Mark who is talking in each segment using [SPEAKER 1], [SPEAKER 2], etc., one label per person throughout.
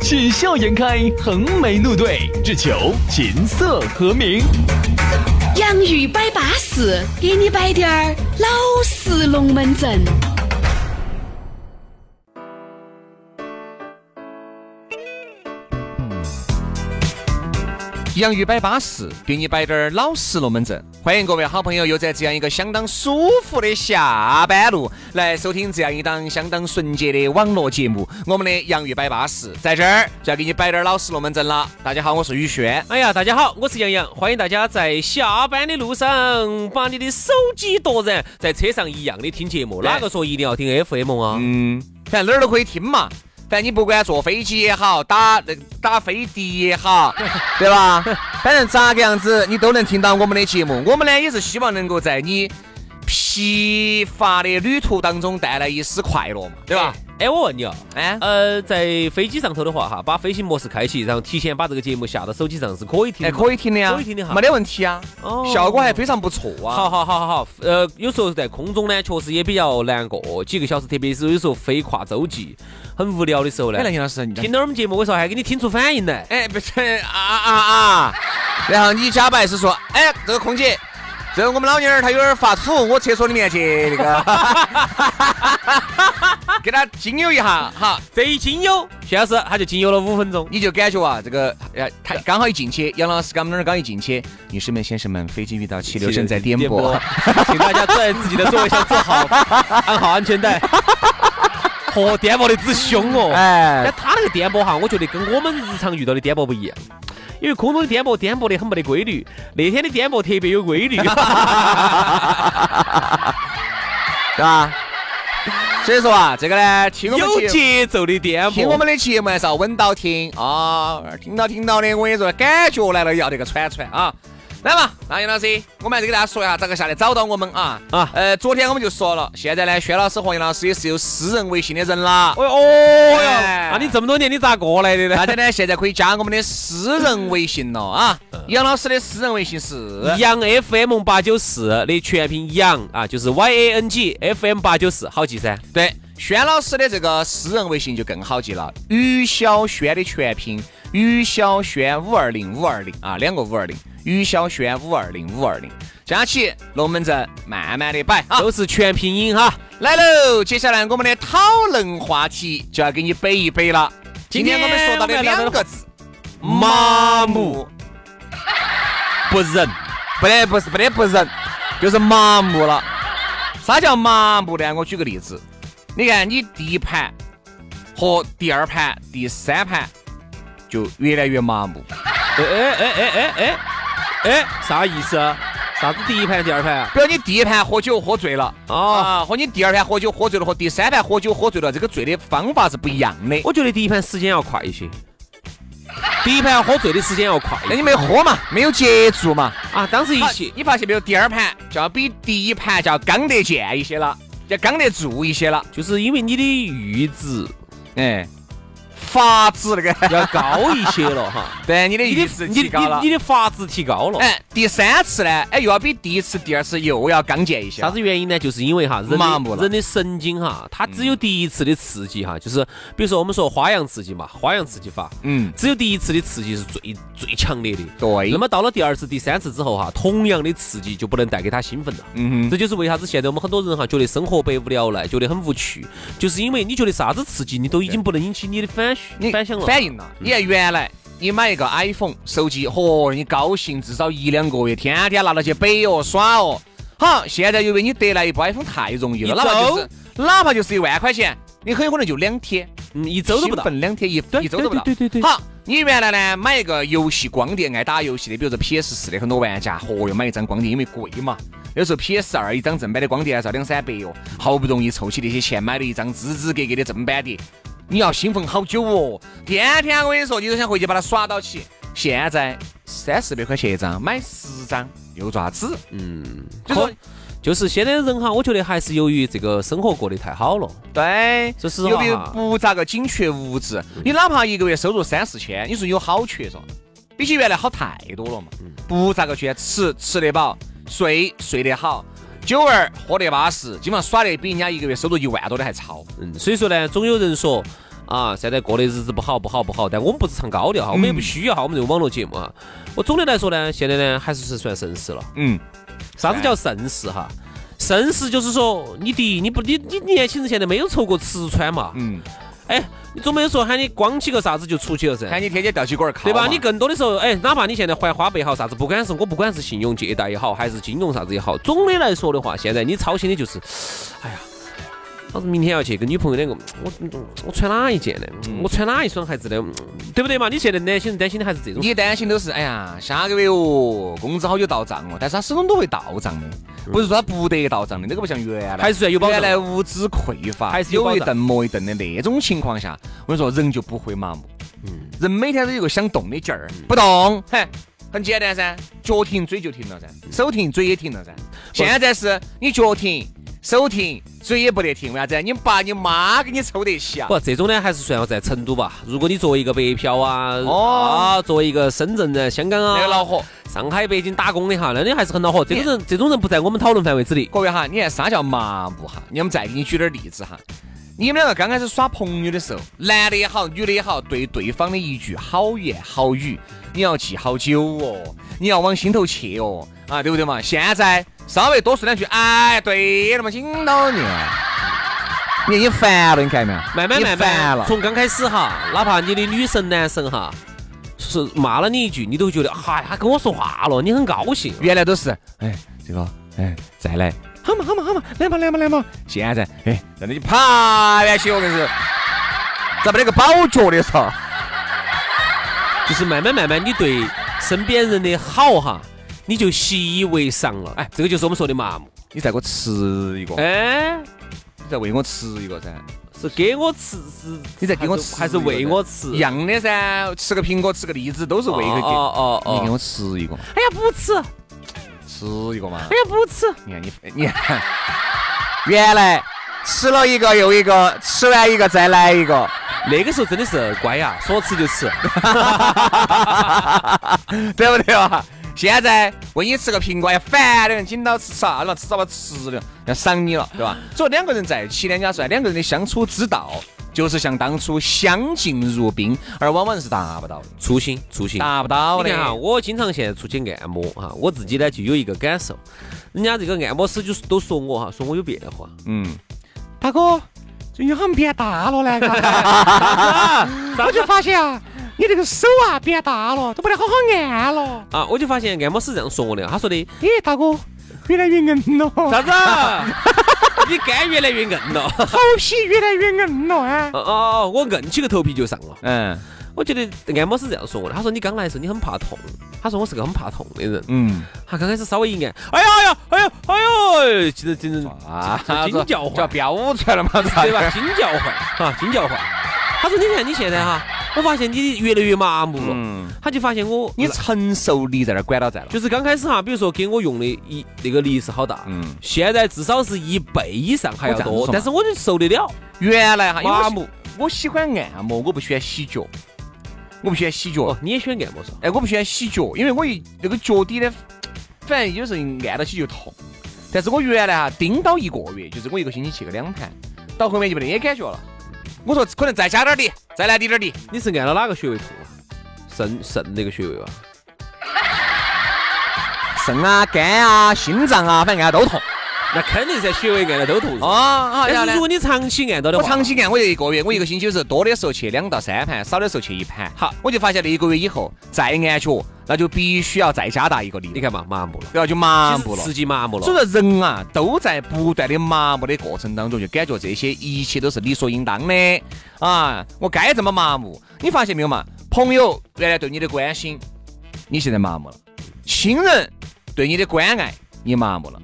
[SPEAKER 1] 喜笑颜开，横眉怒对，只求琴瑟和鸣。
[SPEAKER 2] 洋芋摆巴士，给你摆点儿老式龙门阵。
[SPEAKER 3] 洋芋摆巴适，给你摆点儿老实龙门阵。欢迎各位好朋友又在这样一个相当舒服的下班路来收听这样一档相当纯洁的网络节目。我们的洋芋摆巴适在这儿就要给你摆点老实龙门阵了。大家好，我是宇轩。
[SPEAKER 4] 哎呀，大家好，我是杨洋，欢迎大家在下班的路上把你的手机夺人，在车上一样的听节目。哪个说一定要听 FM 啊？
[SPEAKER 3] 嗯，反正哪儿都可以听嘛。反正你不管坐飞机也好，打那打飞的也好，对吧？反正咋个样子你都能听到我们的节目。我们呢也是希望能够在你疲乏的旅途当中带来一丝快乐嘛，对吧？
[SPEAKER 4] 哎，我问你哦，
[SPEAKER 3] 哎，
[SPEAKER 4] 呃，在飞机上头的话哈，把飞行模式开启，然后提前把这个节目下到手机上是可以听
[SPEAKER 3] 哎，可以听的呀，
[SPEAKER 4] 可以听的哈
[SPEAKER 3] 没得问题啊，
[SPEAKER 4] 哦
[SPEAKER 3] 效果还非常不错啊。
[SPEAKER 4] 好好好好好，呃，有时候在空中呢，确实也比较难过，几个小时，特别是有时候飞跨洲际，很无聊的时候呢
[SPEAKER 3] 哎，。杨老师，你
[SPEAKER 4] 听到我们节目，为啥还给你听出反应来？
[SPEAKER 3] 哎，不是啊啊啊！然后你假白是说，哎，这个空姐，这个我们老妞儿她有点发土，我厕所里面去那个，给她精油一下哈，
[SPEAKER 4] 这一精油，徐老师他就精油了五分钟。
[SPEAKER 3] 你就感觉啊，这个呃，他刚好一进去，杨老师刚我们那儿刚一进去，女士们、先生们，飞机遇到气流正在颠簸，，
[SPEAKER 4] 请大家坐在自己的座位上坐好，安好安全带。嚯，颠簸的之凶哦！
[SPEAKER 3] 哎。
[SPEAKER 4] 但他那个颠簸哈，我觉得跟我们日常遇到的颠簸不一样，因为空中的颠簸颠簸的很没得规律，那天的颠簸特别有规律。
[SPEAKER 3] 是吧？所以说啊，这个呢，听我们
[SPEAKER 4] 有
[SPEAKER 3] 节
[SPEAKER 4] 奏的颠簸，
[SPEAKER 3] 听我们的节目还是要稳到听啊，听到听到的，我跟你说，感觉来了要这个喘喘啊。来嘛，那杨老师，我们还是给大家说一下咋个下来找到我们啊
[SPEAKER 4] 啊
[SPEAKER 3] 呃，昨天我们就说了，现在呢，轩老师和杨老师也是有私人微信的人啦。
[SPEAKER 4] 哦哦哟，
[SPEAKER 3] 哎
[SPEAKER 4] 那你这么多年你咋过来的呢？
[SPEAKER 3] 大家呢现在可以加我们的私人微信了啊。杨老师的私人微信是
[SPEAKER 4] 杨 FM 八九四的全拼杨啊，就是 Y A N G F M 八九四，好记噻。
[SPEAKER 3] 对，轩老师的这个私人微信就更好记了，于小轩的全拼，于小轩五二零五二零啊，两个五二零，于小轩五二零五二零，加起龙门阵慢慢的摆啊。
[SPEAKER 4] 都是全拼音哈。
[SPEAKER 3] 来喽，接下来我们的讨论话题就要给你背一背了。今天我们说到的两个字，麻木，
[SPEAKER 4] 不仁，
[SPEAKER 3] 不得不是不得不仁，就是麻木了。啥叫麻木呢？我举个例子，你看你第一盘和第二盘、第三盘就越来越麻木。
[SPEAKER 4] 哎哎哎哎哎哎哎，啥意思啊？啥子第一盘、第二盘啊？
[SPEAKER 3] 比如你第一盘喝酒喝醉了
[SPEAKER 4] 哦
[SPEAKER 3] 啊，和你第二盘喝酒喝醉了，和第三盘喝酒喝醉了，这个醉的方法是不一样的。
[SPEAKER 4] 我觉得第一盘时间要快一些，第一盘喝醉的时间要快。
[SPEAKER 3] 那你没喝嘛，没有接住嘛。
[SPEAKER 4] 啊，当时一起，
[SPEAKER 3] 你发现没有？第二盘就要比第一盘就要刚得见一些了，要刚得住一些了。
[SPEAKER 4] 就是因为你的阈值
[SPEAKER 3] 哎，法子那个，
[SPEAKER 4] 要高一些了哈。
[SPEAKER 3] 对，你的
[SPEAKER 4] 你的
[SPEAKER 3] 阈值
[SPEAKER 4] 你
[SPEAKER 3] 提高了
[SPEAKER 4] 你。你的法值提高了。
[SPEAKER 3] 哎，第三次呢，哎，又要比第一次、第二次又要刚健一些。
[SPEAKER 4] 啥子原因呢？就是因为哈，人
[SPEAKER 3] 麻木了
[SPEAKER 4] 的人的神经哈，它只有第一次的刺激哈，就是比如说我们说花样刺激嘛，花样刺激法，
[SPEAKER 3] 嗯，
[SPEAKER 4] 只有第一次的刺激是最最强烈的。
[SPEAKER 3] 对
[SPEAKER 4] 那么到了第二次、第三次之后哈，同样的刺激就不能带给他兴奋了。
[SPEAKER 3] 嗯
[SPEAKER 4] 这就是为啥子现在我们很多人哈觉得生活百无聊赖，觉得很无趣，就是因为你觉得啥子刺激你都已经不能引起你的反
[SPEAKER 3] 你
[SPEAKER 4] 反响了。
[SPEAKER 3] 反应了。你看原来你买一个 iPhone 手机，嚯，你高兴至少一两个月，天天拿到去北哦耍哦。好，现在由于你得来一部 iPhone 太容易了，哪怕就是哪怕就是一万块钱，你很有可能就两天。
[SPEAKER 4] 嗯，一周都不到
[SPEAKER 3] 两天一一周都不到。
[SPEAKER 4] 对对对对
[SPEAKER 3] 好，你原来呢买一个游戏光碟爱打游戏的，比如说 PS 四的很多玩家，嚯哟买一张光碟，因为贵嘛。有时候 PS 二一张正版的光碟还是要两三百哟，好不容易凑起那些钱买了一张支支格格的正版碟，你要兴奋好久哦。天天我跟你说，你都想回去把它耍到起。现在三四百块钱一张，买十张又爪子？
[SPEAKER 4] 嗯，
[SPEAKER 3] 就说
[SPEAKER 4] 就是现在人哈，我觉得还是由于这个生活过得太好了。
[SPEAKER 3] 对，
[SPEAKER 4] 说实话
[SPEAKER 3] 又比
[SPEAKER 4] 哈
[SPEAKER 3] 不咋个紧缺物质，你哪怕一个月收入三四千，你说有好缺嗦？比起原来好太多了嘛。
[SPEAKER 4] 嗯
[SPEAKER 3] 不咋个缺，吃吃得饱，睡睡得好，酒儿喝得巴适，基本上耍得比人家一个月收入一万多的还超。
[SPEAKER 4] 嗯，所以说呢，总有人说啊，现在过的日子不好不好不好，但我们不是唱高调哈，我们也不需要哈，我们这个网络节目哈。我总的来说呢，现在呢还是算盛世了。
[SPEAKER 3] 嗯，
[SPEAKER 4] 啥子叫盛世哈？盛世就是说，你第一，你不你你年轻人现在没有愁过吃穿嘛。
[SPEAKER 3] 嗯，
[SPEAKER 4] 哎，你总没有说喊你光起个啥子就出去了噻。
[SPEAKER 3] 喊你天天吊起管儿靠，
[SPEAKER 4] 对吧？你更多的时候，哎，哪怕你现在还花呗好啥子，不管是我不管是信用借贷也好，还是金融啥子也好，总的来说的话，现在你操心的就是，哎呀，老子明天要去跟女朋友两个，我我穿哪一件呢？我穿哪一双鞋子呢？对不对嘛？你现在担心担心的还是这种。
[SPEAKER 3] 你担心都是，哎呀，下个月哦，工资好久到账哦，但是他始终都会到账的，不是说他不得到账的，那个不像原来，
[SPEAKER 4] 还是有保障
[SPEAKER 3] 原来物资匮乏，
[SPEAKER 4] 还是有
[SPEAKER 3] 有一顿没一顿的那种情况下，我跟你说人就不会麻木，嗯人每天都有个想动的劲儿，不动，嘿。很简单噻，脚停嘴就停了噻，手停嘴也停了噻。现在是你脚停，手停，嘴也不得停，为啥子？你爸你妈给你抽得起啊！
[SPEAKER 4] 不，这种呢还是算要在成都吧。如果你作为一个北漂啊，
[SPEAKER 3] 哦
[SPEAKER 4] 啊，作为一个深圳人、香港啊、
[SPEAKER 3] 那个恼火。
[SPEAKER 4] 上海、北京打工的哈，那你还是很恼火。这种人，这种人不在我们讨论范围之内。
[SPEAKER 3] 各位哈，你看啥叫麻木哈？你们再给你举点例子哈。你们两个刚开始耍朋友的时候，男的也好，女的也好，对对方的一句好言好语，你要记好久哦，你要往心头去哦，啊，对不对嘛？现在稍微多说两句，哎，对了嘛，紧到你，你已经烦了，你看见没有？
[SPEAKER 4] 慢慢慢慢。从刚开始哈，哪怕你的女神男神哈，是骂了你一句，你都觉得，哎，他跟我说话了，你很高兴。
[SPEAKER 3] 原来都是，哎，这个，哎，再来，好嘛好嘛好嘛，来嘛来嘛来嘛。现在，哎，让你爬下去，我跟你说，咋没那个宝脚的时候？
[SPEAKER 4] 就是慢慢慢慢，你对身边人的好哈，你就习以为常了。哎，这个就是我们说的麻木。
[SPEAKER 3] 你再给我吃一个，
[SPEAKER 4] 哎，
[SPEAKER 3] 你再喂我吃一个噻。
[SPEAKER 4] 是给我吃，是
[SPEAKER 3] 你再给我
[SPEAKER 4] 吃还是喂我吃？
[SPEAKER 3] 一样的噻，吃个苹果，吃个荔枝，都是喂给
[SPEAKER 4] 哦哦哦
[SPEAKER 3] 你给我吃一个，
[SPEAKER 4] 哎呀，不吃，哎
[SPEAKER 3] 吃一个嘛。
[SPEAKER 4] 哎呀，不吃。
[SPEAKER 3] 你看你 你看，原来吃了一个又一个，吃完一个再来一个，
[SPEAKER 4] 那个时候真的是乖呀，说吃就吃。
[SPEAKER 3] 对不对嘛？现在喂你吃个苹果，要烦的人，紧到吃啥了？吃啥吧吃的，要赏你了，对吧？所以两个人在一起呢，人家说两个人的相处之道，就是像当初相敬如宾，而往往是达不到的，
[SPEAKER 4] 初心，初心。
[SPEAKER 3] 达不到的。
[SPEAKER 4] 你看哈，我经常现在出去按摩哈，我自己呢就有一个感受，人家这个按摩师就是都说我哈，说我有变化。
[SPEAKER 3] 嗯，大哥，最近好像变大了呢。我 就发现啊，你这个手啊变大了，都不得好好按了。
[SPEAKER 4] 啊，我就发现按摩师这样说我的，他说的
[SPEAKER 3] 咦，大哥，越来越硬了，
[SPEAKER 4] 啥子？你肝越来越硬了。
[SPEAKER 3] 头皮越来越硬了啊。
[SPEAKER 4] 哦哦，我硬起个头皮就上了。
[SPEAKER 3] 嗯
[SPEAKER 4] 我觉得按摩师这样说我的，他说你刚来的时候你很怕痛，他说我是个很怕痛的人。
[SPEAKER 3] 嗯，
[SPEAKER 4] 他刚开始稍微一按，哎呀哎呀哎呀哎呦，其实真的
[SPEAKER 3] 啊，
[SPEAKER 4] 惊叫唤，
[SPEAKER 3] 飙出来了嘛，
[SPEAKER 4] 对吧？惊叫唤啊，惊叫唤。他说你看你现在哈，我发现你越来越麻木了。
[SPEAKER 3] 嗯，
[SPEAKER 4] 他就发现我
[SPEAKER 3] 你承受力在那儿管到在了。
[SPEAKER 4] 就是刚开始哈，比如说给我用的一那个力是好大，
[SPEAKER 3] 嗯，
[SPEAKER 4] 现在至少是一倍以上还要多，但是我就受得了。
[SPEAKER 3] 原来哈，
[SPEAKER 4] 麻木，
[SPEAKER 3] 我喜欢按摩，我不喜欢洗脚，我不喜欢洗脚
[SPEAKER 4] 哦。，你也喜欢按摩是吧？
[SPEAKER 3] 哎，我不喜欢洗脚，因为我一那个脚底的，反正有时候按到起就痛。但是我原来哈盯到一个月，就是我一个星期去个两盘，到后面就没得感觉了。我说可能再加点儿力，再来滴点儿力。
[SPEAKER 4] 你是按了哪个穴位痛啊？肾肾那个穴位吧？
[SPEAKER 3] 肾啊、肝啊、心脏啊，反正按都痛。
[SPEAKER 4] 那肯定噻，穴位按了都痛。
[SPEAKER 3] 哦，好，然后呢
[SPEAKER 4] 但是如？果你长期按到的
[SPEAKER 3] 我
[SPEAKER 4] 话，
[SPEAKER 3] 长期按，我就一个月，我一个星期有时候多的时候去两到三盘，少的时候去一盘。
[SPEAKER 4] 好
[SPEAKER 3] 我就发现那一个月以后再按脚，那就必须要再加大一个力，
[SPEAKER 4] 你看嘛，麻木了，
[SPEAKER 3] 对吧？就麻木了
[SPEAKER 4] 刺。激麻木了。
[SPEAKER 3] 所以说人啊，都在不断的麻木的过程当中，就感觉这些一切都是理所应当的啊！我该这么麻木。你发现没有嘛？朋友原来对你的关心，你现在麻木了；亲人对你的关爱，你麻木了；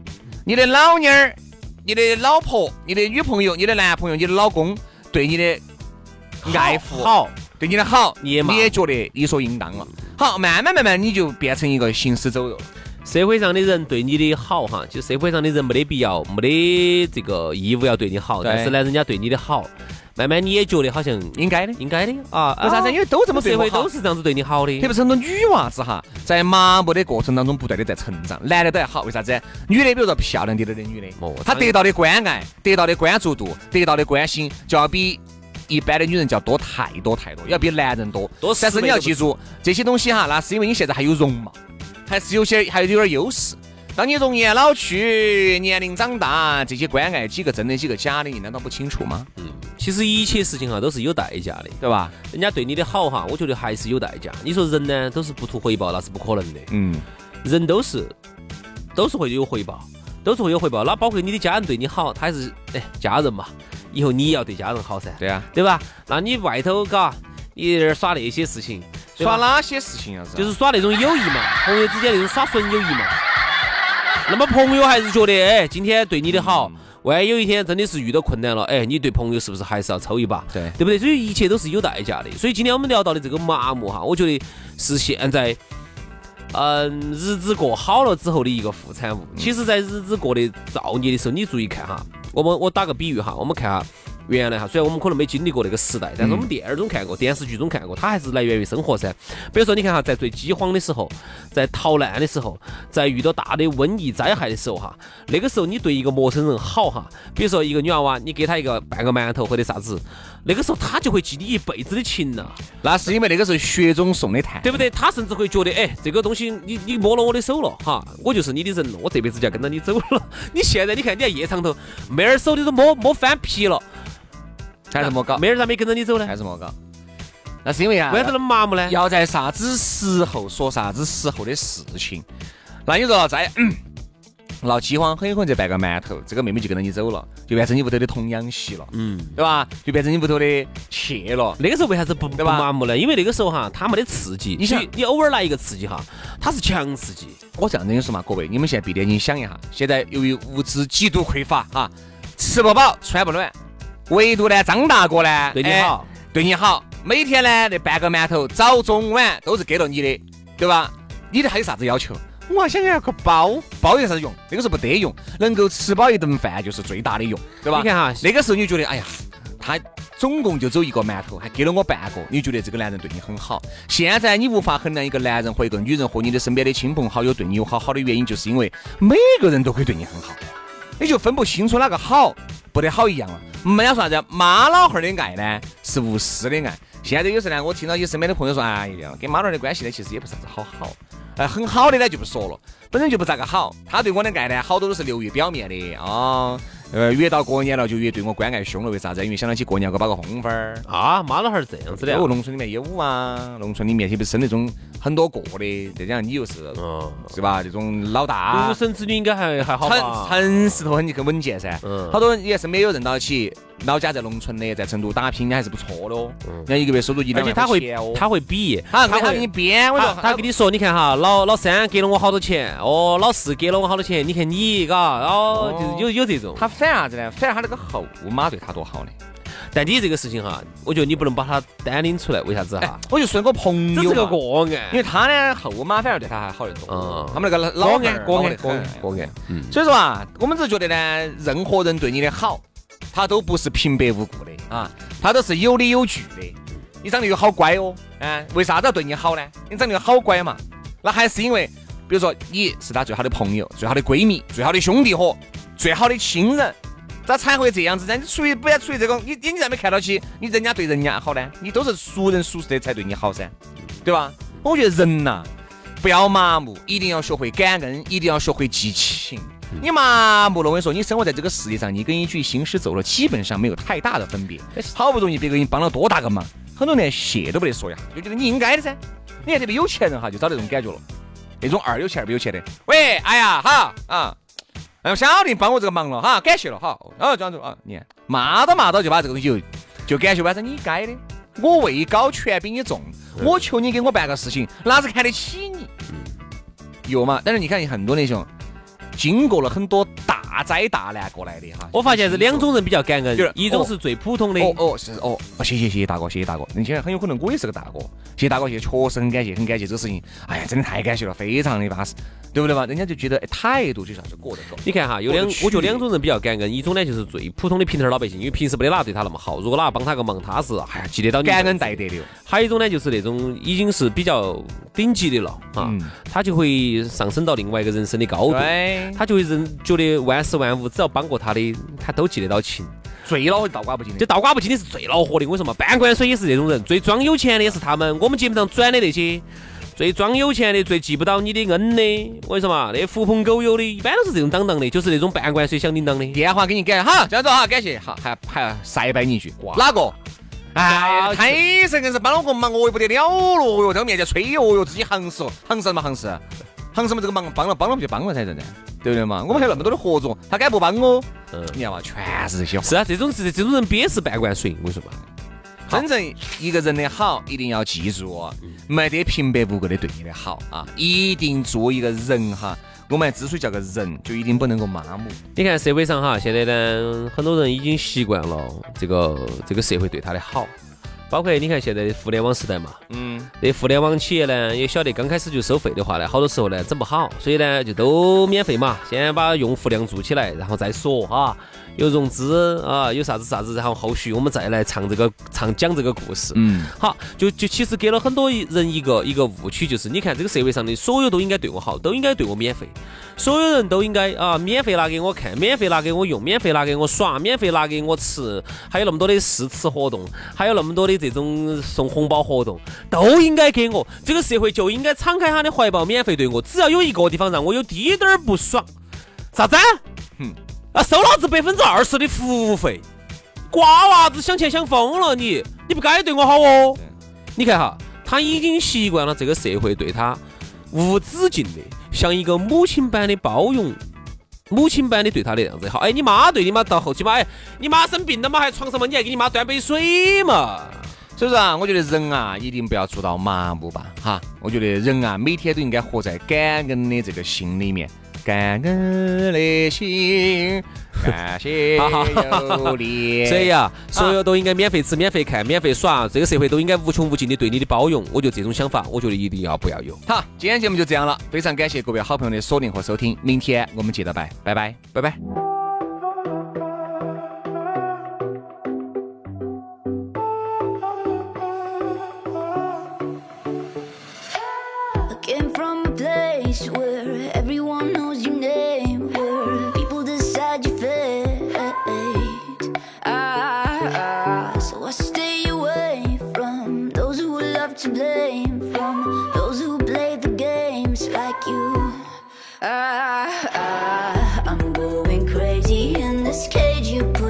[SPEAKER 3] 你的老妞儿、你的老婆、你的女朋友、你的男朋友、你的老公对你的爱护，
[SPEAKER 4] 好，
[SPEAKER 3] 对你的好，
[SPEAKER 4] 你也
[SPEAKER 3] 你也觉得理所应当了。好，慢慢慢慢你就变成一个行尸走肉。
[SPEAKER 4] 社会上的人对你的好哈，就社会上的人没得必要，没得这个义务要对你好，但是呢，人家对你的好，慢慢你也觉得好像
[SPEAKER 3] 应该的，
[SPEAKER 4] 应该的啊。
[SPEAKER 3] 为啥子？因为都这么
[SPEAKER 4] 社会都是这样子对你好的。
[SPEAKER 3] 特别是很多女娃子哈，在麻木的过程当中不断的在成长，男的都还好，为啥子？女的比如说漂亮点的女的，她得到的关爱、得到的关注度、得到的关心，就要比一般的女人就要多太多太多，要比男人多。
[SPEAKER 4] 多，
[SPEAKER 3] 但是你要记住这些东西哈，那是因为你现在还有容貌。还是有些还有点优势。当你容颜老去，年龄长大，这些关爱几个真的几个假的，你难道不清楚吗？
[SPEAKER 4] 嗯，其实一切事情哈都是有代价的，
[SPEAKER 3] 对吧？
[SPEAKER 4] 人家对你的好哈，我觉得还是有代价。你说人呢都是不图回报，那是不可能的。
[SPEAKER 3] 嗯，
[SPEAKER 4] 人都是都是会有回报，都是会有回报。那包括你的家人对你好，他还是哎家人嘛，以后你也要对家人好噻。
[SPEAKER 3] 对啊，
[SPEAKER 4] 对吧？那你外头嘎，你在这耍那些事情。
[SPEAKER 3] 耍哪些事情啊？
[SPEAKER 4] 就是耍那种友谊嘛，朋友之间那种耍纯友谊嘛。那么朋友还是觉得，哎，今天对你的好，万一有一天真的是遇到困难了，哎，你对朋友是不是还是要抽一把？
[SPEAKER 3] 对，
[SPEAKER 4] 对不对？所以一切都是有代价的。所以今天我们聊到的这个麻木哈，我觉得是现在，嗯，日子过好了之后的一个副产物。其实，在日子过得造孽的时候，你注意看哈，我们我打个比喻哈，我们看哈。原来哈，虽然我们可能没经历过那个时代，但是我们电影中看过，电视剧中看过，它还是来源于生活噻。比如说，你看哈，在最饥荒的时候，在逃难的时候，在遇到大的瘟疫灾害的时候哈，那个时候你对一个陌生人好哈，比如说一个女娃娃，你给她一个半个馒头或者啥子，那个时候她就会记你一辈子的情了。
[SPEAKER 3] 那是因为那个时候雪中送的炭，
[SPEAKER 4] 对不对？她甚至会觉得，哎，这个东西你你摸了我的手了哈，我就是你的人了，我这辈子就要跟着你走了。你现在你看，你在夜场头，妹儿手你都摸摸翻皮了。
[SPEAKER 3] 还是莫搞，
[SPEAKER 4] 妹儿咋没跟着你走呢？
[SPEAKER 3] 还是莫搞，那是因为啊，
[SPEAKER 4] 为啥子那么麻木呢？
[SPEAKER 3] 要在啥子时候说啥子时候的事情。那你说在闹饥荒，很有可能这半个馒头，这个妹妹就跟着你走了，就变成你屋头的童养媳了，嗯，对吧？就变成你屋头的妾了。
[SPEAKER 4] 那个时候为啥子不不麻木呢？因为那个时候哈，他没得刺激。你想，你偶尔来一个刺激哈，它是强刺激。
[SPEAKER 3] 我这样跟你说嘛，各位，你们现在闭着眼睛想一下，现在由于物资极度匮乏哈，吃不饱，穿不暖。唯独呢，张大哥呢，
[SPEAKER 4] 对你好，
[SPEAKER 3] 对你好，每天呢那半个馒头，早中晚都是给了你的，对吧？你的还有啥子要求？我想要个包，包有啥子用？那个时候不得用，能够吃饱一顿饭就是最大的用，对吧？
[SPEAKER 4] 你看哈，
[SPEAKER 3] 那个时候你觉得，哎呀，他总共就只有一个馒头，还给了我半个，你觉得这个男人对你很好。现在你无法衡量一个男人或一个女人和你的身边的亲朋好友对你有好好的原因，就是因为每个人都可以对你很好，你就分不清楚哪个好。不得好一样了。人家说啥子？妈老汉儿的爱呢，是无私的爱。现在有时呢，我听到有身边的朋友说，哎呀，跟妈老汉儿的关系呢，其实也不是啥子好好。哎，很好的呢就不说了，本身就不咋个好。他对我的爱呢，好多都是流于表面的啊。呃，越到过年了就越对我关爱凶了，为啥子？因为想到起过年给我包个红包儿
[SPEAKER 4] 啊。妈老汉儿这样子的。
[SPEAKER 3] 我农村里面有啊，农村里面特别是那种很多个的，再加上你又是，是吧？这种老大，
[SPEAKER 4] 独生子女应该还还好吧？
[SPEAKER 3] 城城市头很很稳健噻。嗯。好多也是没有认到起。老家在农村的，在成都打拼，你还是不错的哦。人家一个月收入一两万
[SPEAKER 4] 他会他会比，
[SPEAKER 3] 他会给你编。我说
[SPEAKER 4] 他跟你说，你看哈，老老三给了我好多钱，哦，老四给了我好多钱，你看你，嘎，哦，就是有有这种。
[SPEAKER 3] 他反啥子呢？反而他那个后妈对他多好呢。
[SPEAKER 4] 但你这个事情哈，我觉得你不能把他单拎出来，为啥子哈？
[SPEAKER 3] 我就算个朋友，
[SPEAKER 4] 这是个个案，
[SPEAKER 3] 因为他呢后妈反而对他还好得多。嗯，他们那个老
[SPEAKER 4] 个
[SPEAKER 3] 案，个案，
[SPEAKER 4] 个案，个案。
[SPEAKER 3] 嗯，所以说啊，我们只是觉得呢，任何人对你的好。他都不是平白无故的啊，他都是有理有据的。你长得又好乖哦，啊，为啥子要对你好呢？你长得又好乖嘛，那还是因为，比如说你是他最好的朋友、最好的闺蜜、最好的兄弟伙、最好的亲人，咋才会这样子呢？你出于不要出于这个，你眼睛上没看到起，你人家对人家好呢？你都是熟人熟事的才对你好噻，对吧？我觉得人呐，不要麻木，一定要学会感恩，一定要学会记情。你麻木了，我跟你说，你生活在这个世界上，你跟一句行尸走肉基本上没有太大的分别。好不容易别个给你帮了多大个忙，很多连谢都不得说一下，就觉得你应该的噻。你看这个有钱人哈，就找这种感觉了，那种二有钱二不有钱的。喂，哎呀，好啊，哎，小弟帮我这个忙了哈，感谢了哈。哦，这样子啊，你看骂到骂到就把这个东西就就感谢，完成你该的。我位高权比你重，我求你给我办个事情，哪是看得起你？有嘛？但是你看很多那种。经过了很多大大灾大难过来的哈。
[SPEAKER 4] 我发现是两种人比较感恩
[SPEAKER 3] 就是，
[SPEAKER 4] 一种是最普通的，
[SPEAKER 3] 哦哦是哦，哦谢谢谢谢大哥，谢谢大哥。那现在很有可能我也是个大哥，谢谢大哥，谢谢，确实很感谢，很感谢这个事情。哎呀，真的太感谢了，非常的巴适，对不对嘛？人家就觉得哎态度就像是过得够。
[SPEAKER 4] 你看哈，有两我觉得两种人比较感恩，一种呢就是最普通的平头老百姓，因为平时没得哪对他那么好，如果哪帮他个忙，他是哎呀记得到你
[SPEAKER 3] 感恩戴德的，
[SPEAKER 4] 还有一种呢，就是那种已经是比较顶级的了啊，
[SPEAKER 3] 嗯
[SPEAKER 4] 他就会上升到另外一个人生的高度，
[SPEAKER 3] 对，
[SPEAKER 4] 他就会认觉得万事万物只要帮过他的，他都记得到情。
[SPEAKER 3] 最恼火倒挂不进的。
[SPEAKER 4] 就倒挂不进的是最恼火的，为什么？半罐水也是这种人，最装有钱的也是他们。我们节目上转的那些最装有钱的、最记不到你的恩的，为什么？那狐朋狗友的，一般都是这种当当的，就是那种半罐水响叮当的。
[SPEAKER 3] 电话给你改，好，这样子哈，感谢，好，还还晒摆你一句，哪个？哎呀，太神硬是帮了个忙，我又不得了了哟，在我面前吹哦哟，自己行死哦，行什么行事？行什么这个忙帮了，帮了不就帮了噻，真的，对不对嘛？我们还有那么多的合作，他敢不帮我？
[SPEAKER 4] 嗯
[SPEAKER 3] 你看嘛，全是这些。
[SPEAKER 4] 是啊，这种是这种人憋是半罐水，我跟你说嘛。
[SPEAKER 3] 真正一个人的好，一定要记住哦，没得平白无故的对你的好啊，一定做一个人哈。我们之所以叫个人，就一定不能够麻木。
[SPEAKER 4] 你看社会上哈，现在呢，很多人已经习惯了这个这个社会对他的好，包括你看现在的互联网时代嘛，
[SPEAKER 3] 嗯，
[SPEAKER 4] 这互联网企业呢，也晓得刚开始就收费的话呢，好多时候呢整不好，所以呢就都免费嘛，先把用户量做起来，然后再说哈，有融资啊，有啥子啥子，然后后续我们再来唱这个唱讲这个故事。
[SPEAKER 3] 嗯，
[SPEAKER 4] 好，就就其实给了很多人一个一个误区，就是你看这个社会上的所有都应该对我好，都应该对我免费，所有人都应该啊免费拿给我看，免费拿给我用，免费拿给我耍，免费拿给我吃，还有那么多的试吃活动，还有那么多的这种送红包活动，都应该给我。这个社会就应该敞开他的怀抱，免费对我。只要有一个地方让我有滴点儿不爽，啥子？
[SPEAKER 3] 哼
[SPEAKER 4] 啊，收老子百分之二十的服务费，瓜娃子想钱想疯了你，你不该对我好哦。你看哈，他已经习惯了这个社会对他无止境的，像一个母亲般的包容，母亲般的对他的样子好。哎，你妈对你妈到后期嘛，哎，你妈生病了嘛，还床上嘛，你还给你妈端杯水嘛。
[SPEAKER 3] 所以说啊，我觉得人啊，一定不要做到麻木吧，哈。我觉得人啊，每天都应该活在感恩的这个心里面，感恩的心，感谢有你。
[SPEAKER 4] 所以啊，所有都应该免费吃、免费看、免费耍，这个社会都应该无穷无尽的对你的包容。我觉得这种想法，我觉得一定要不要有。
[SPEAKER 3] 好，今天节目就这样了，非常感谢各位好朋友的锁定和收听，明天我们接着拜，拜拜。
[SPEAKER 4] 拜拜。
[SPEAKER 5] Those who play the games like you. Ah, ah, I'm going crazy in this cage you put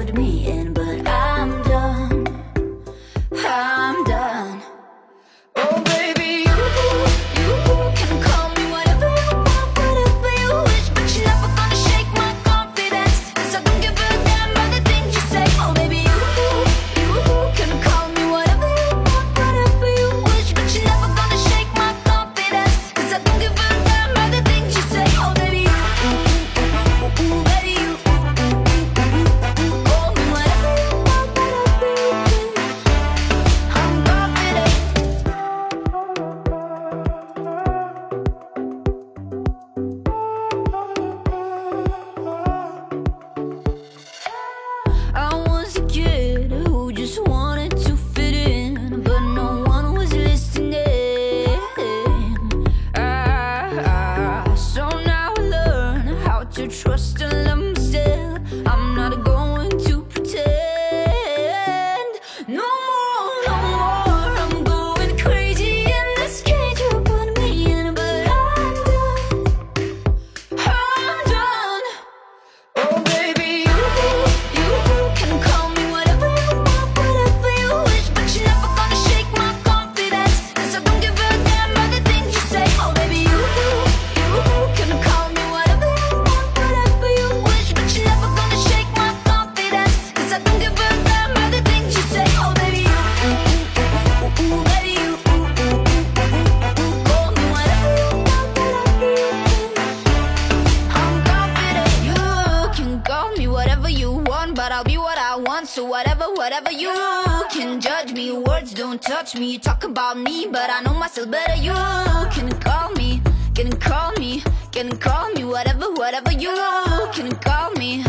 [SPEAKER 5] touch me. You talk about me, but I know myself better. You can call me, can call me, can call me whatever, whatever you can call me.